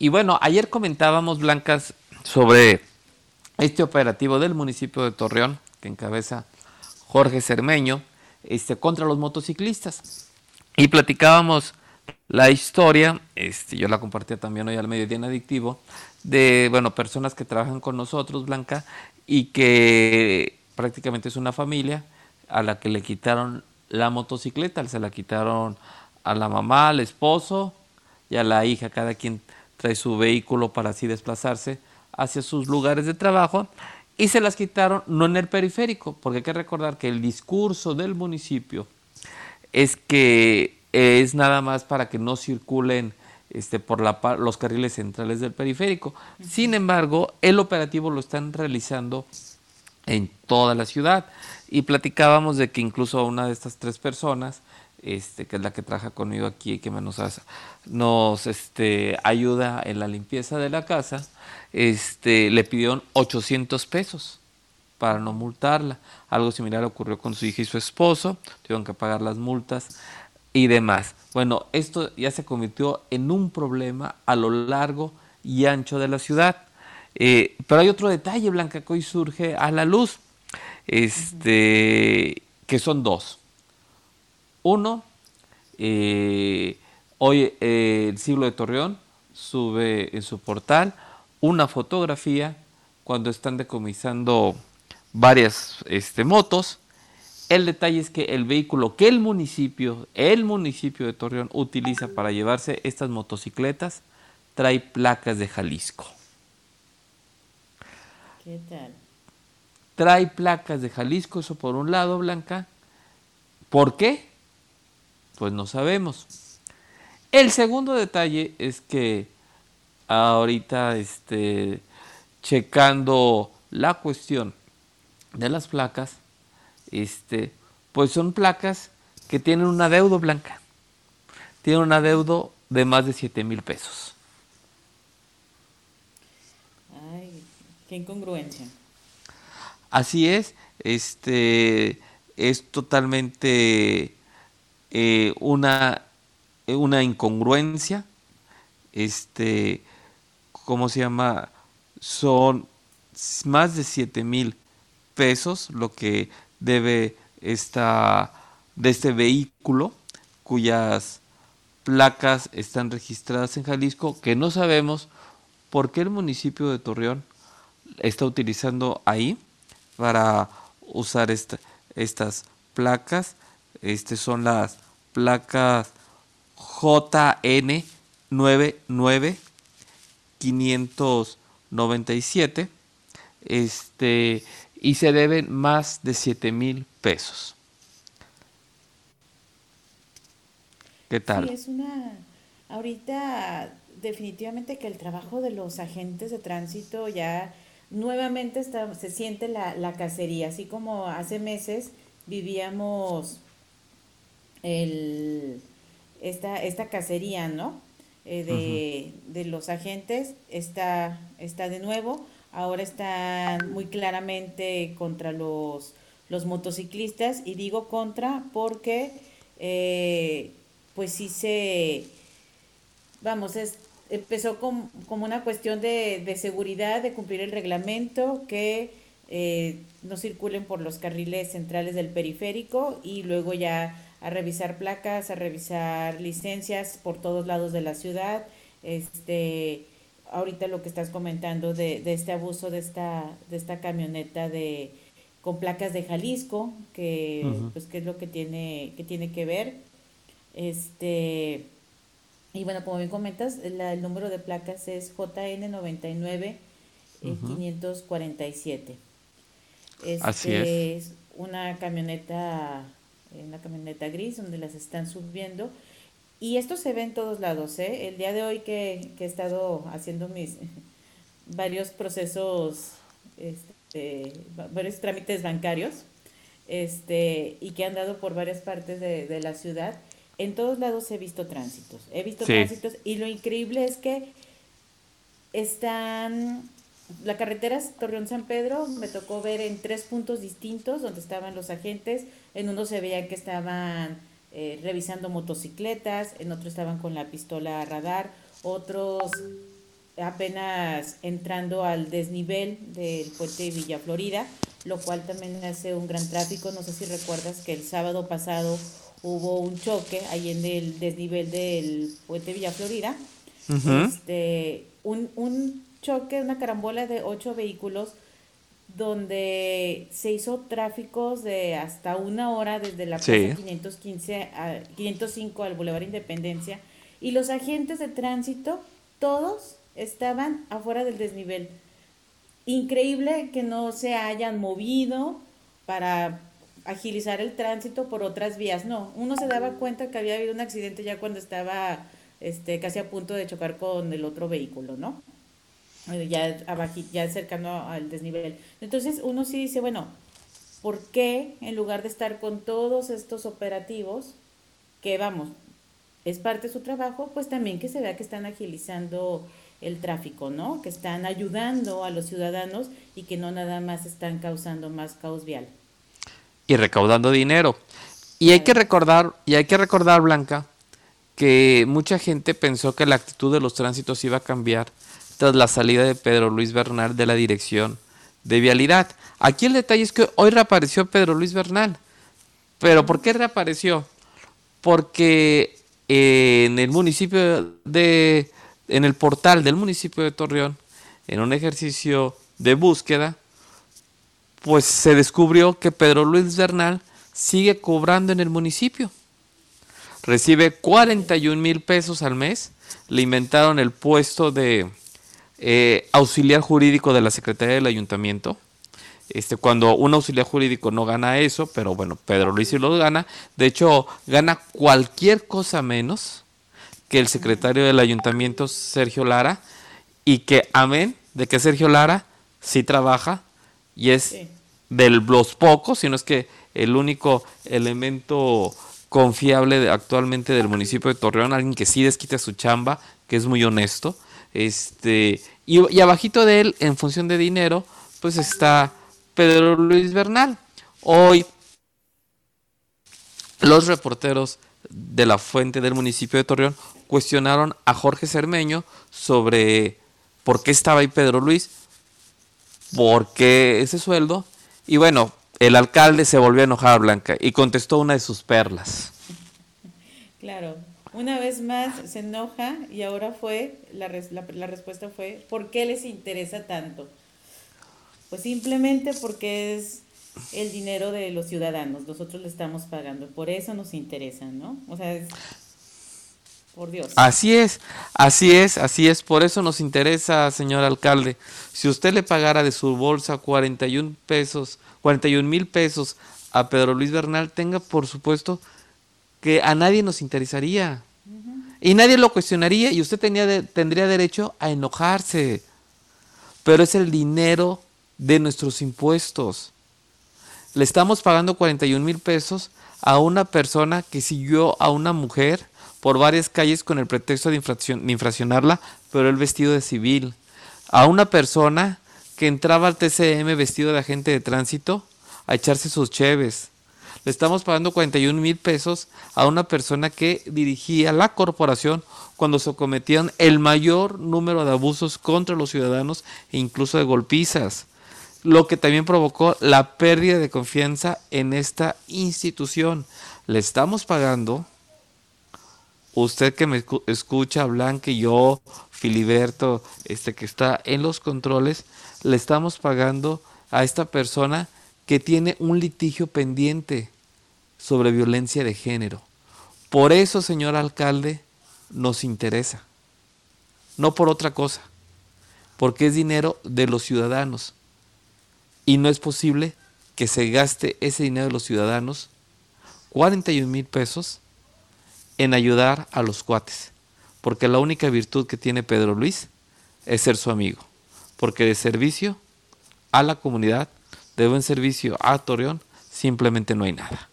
Y bueno, ayer comentábamos, Blancas, sobre este operativo del municipio de Torreón, que encabeza Jorge Cermeño, este, contra los motociclistas. Y platicábamos la historia, este, yo la compartía también hoy al mediodía en Adictivo, de bueno, personas que trabajan con nosotros, Blanca, y que prácticamente es una familia a la que le quitaron la motocicleta, se la quitaron a la mamá, al esposo y a la hija, cada quien trae su vehículo para así desplazarse hacia sus lugares de trabajo y se las quitaron no en el periférico, porque hay que recordar que el discurso del municipio es que es nada más para que no circulen este, por la, los carriles centrales del periférico. Sin embargo, el operativo lo están realizando en toda la ciudad. Y platicábamos de que incluso una de estas tres personas, este, que es la que trabaja conmigo aquí y que nos, nos este, ayuda en la limpieza de la casa, este, le pidieron 800 pesos para no multarla. Algo similar ocurrió con su hija y su esposo, tuvieron que pagar las multas y demás. Bueno, esto ya se convirtió en un problema a lo largo y ancho de la ciudad. Eh, pero hay otro detalle, Blanca, que hoy surge a la luz, este, que son dos. Uno, eh, hoy eh, el siglo de Torreón sube en su portal una fotografía cuando están decomisando varias este, motos el detalle es que el vehículo que el municipio, el municipio de Torreón utiliza para llevarse estas motocicletas trae placas de Jalisco. ¿Qué tal? Trae placas de Jalisco, eso por un lado, Blanca. ¿Por qué? Pues no sabemos. El segundo detalle es que ahorita este, checando la cuestión de las placas, este, pues son placas que tienen un adeudo blanca. Tienen un adeudo de más de 7 mil pesos. Qué incongruencia. Así es, este es totalmente eh, una, una incongruencia. Este, ¿cómo se llama? Son más de 7 mil pesos lo que debe esta, de este vehículo cuyas placas están registradas en Jalisco, que no sabemos por qué el municipio de Torreón está utilizando ahí para usar estas placas. Estas son las placas JN 99597. Este, y se deben más de 7 mil pesos. ¿Qué tal? Ahorita definitivamente que el trabajo de los agentes de tránsito ya nuevamente está, se siente la, la cacería, así como hace meses vivíamos el, esta, esta cacería, ¿no? Eh, de, de, los agentes está, está de nuevo ahora están muy claramente contra los, los motociclistas y digo contra porque eh, pues sí se, vamos, es, empezó como una cuestión de, de, seguridad, de cumplir el reglamento, que eh, no circulen por los carriles centrales del periférico y luego ya a revisar placas, a revisar licencias por todos lados de la ciudad, este ahorita lo que estás comentando de, de este abuso de esta, de esta camioneta de con placas de Jalisco, que pues qué es lo que tiene, que tiene que ver. Este y bueno, como bien comentas, el número de placas es JN99 547. Este Así es. es una camioneta, una camioneta gris donde las están subiendo y esto se ve en todos lados, ¿eh? El día de hoy que, que he estado haciendo mis varios procesos, este, varios trámites bancarios, este, y que han dado por varias partes de, de la ciudad, en todos lados he visto tránsitos. He visto tránsitos y lo increíble es que están la carretera Torreón San Pedro me tocó ver en tres puntos distintos donde estaban los agentes. En uno se veía que estaban eh, revisando motocicletas, en otros estaban con la pistola a radar, otros apenas entrando al desnivel del puente de Villa Florida, lo cual también hace un gran tráfico. No sé si recuerdas que el sábado pasado hubo un choque ahí en el desnivel del puente Villa Florida. este, un, un choque, una carambola de ocho vehículos donde se hizo tráficos de hasta una hora desde la plaza 515 a 505 al Boulevard Independencia y los agentes de tránsito todos estaban afuera del desnivel. Increíble que no se hayan movido para agilizar el tránsito por otras vías. No, uno se daba cuenta que había habido un accidente ya cuando estaba este, casi a punto de chocar con el otro vehículo, ¿no? Ya, ya cercano al desnivel. Entonces uno sí dice, bueno, ¿por qué en lugar de estar con todos estos operativos, que vamos, es parte de su trabajo, pues también que se vea que están agilizando el tráfico, ¿no? Que están ayudando a los ciudadanos y que no nada más están causando más caos vial. Y recaudando dinero. Y hay que recordar, y hay que recordar, Blanca, que mucha gente pensó que la actitud de los tránsitos iba a cambiar tras la salida de Pedro Luis Bernal de la dirección de vialidad. Aquí el detalle es que hoy reapareció Pedro Luis Bernal. Pero ¿por qué reapareció? Porque en el municipio de, en el portal del municipio de Torreón, en un ejercicio de búsqueda, pues se descubrió que Pedro Luis Bernal sigue cobrando en el municipio. Recibe 41 mil pesos al mes. Le inventaron el puesto de eh, auxiliar jurídico de la Secretaría del Ayuntamiento. Este, cuando un auxiliar jurídico no gana eso, pero bueno, Pedro Luis sí lo gana. De hecho, gana cualquier cosa menos que el secretario del ayuntamiento, Sergio Lara, y que, amén, de que Sergio Lara sí trabaja y es de los pocos, sino es que el único elemento confiable actualmente del municipio de Torreón, alguien que sí desquita su chamba, que es muy honesto. Este, y, y abajito de él, en función de dinero, pues está Pedro Luis Bernal. Hoy los reporteros de la fuente del municipio de Torreón cuestionaron a Jorge Cermeño sobre por qué estaba ahí Pedro Luis, por qué ese sueldo. Y bueno, el alcalde se volvió a enojar Blanca y contestó una de sus perlas. Claro, una vez más se enoja y ahora fue, la, la respuesta fue, ¿por qué les interesa tanto? Pues simplemente porque es el dinero de los ciudadanos, nosotros le estamos pagando, por eso nos interesa, ¿no? O sea, es, por Dios. Así es, así es, así es, por eso nos interesa, señor alcalde. Si usted le pagara de su bolsa 41 pesos, 41 mil pesos a Pedro Luis Bernal, tenga por supuesto que a nadie nos interesaría. Y nadie lo cuestionaría y usted tenía tendría derecho a enojarse. Pero es el dinero de nuestros impuestos. Le estamos pagando 41 mil pesos a una persona que siguió a una mujer por varias calles con el pretexto de, infraccionarla, pero el vestido de civil. A una persona que entraba al TCM vestido de agente de tránsito a echarse sus cheves. Le estamos pagando 41 mil pesos a una persona que dirigía la corporación cuando se cometían el mayor número de abusos contra los ciudadanos e incluso de golpizas lo que también provocó la pérdida de confianza en esta institución. Le estamos pagando, usted que me escucha, Blanca y yo, Filiberto, este que está en los controles, le estamos pagando a esta persona que tiene un litigio pendiente sobre violencia de género. Por eso, señor alcalde, nos interesa. No por otra cosa, porque es dinero de los ciudadanos y no es posible que se gaste ese dinero de los ciudadanos, 41 mil pesos, en ayudar a los cuates. Porque la única virtud que tiene Pedro Luis es ser su amigo. Porque de servicio a la comunidad, de buen servicio a Torreón, simplemente no hay nada.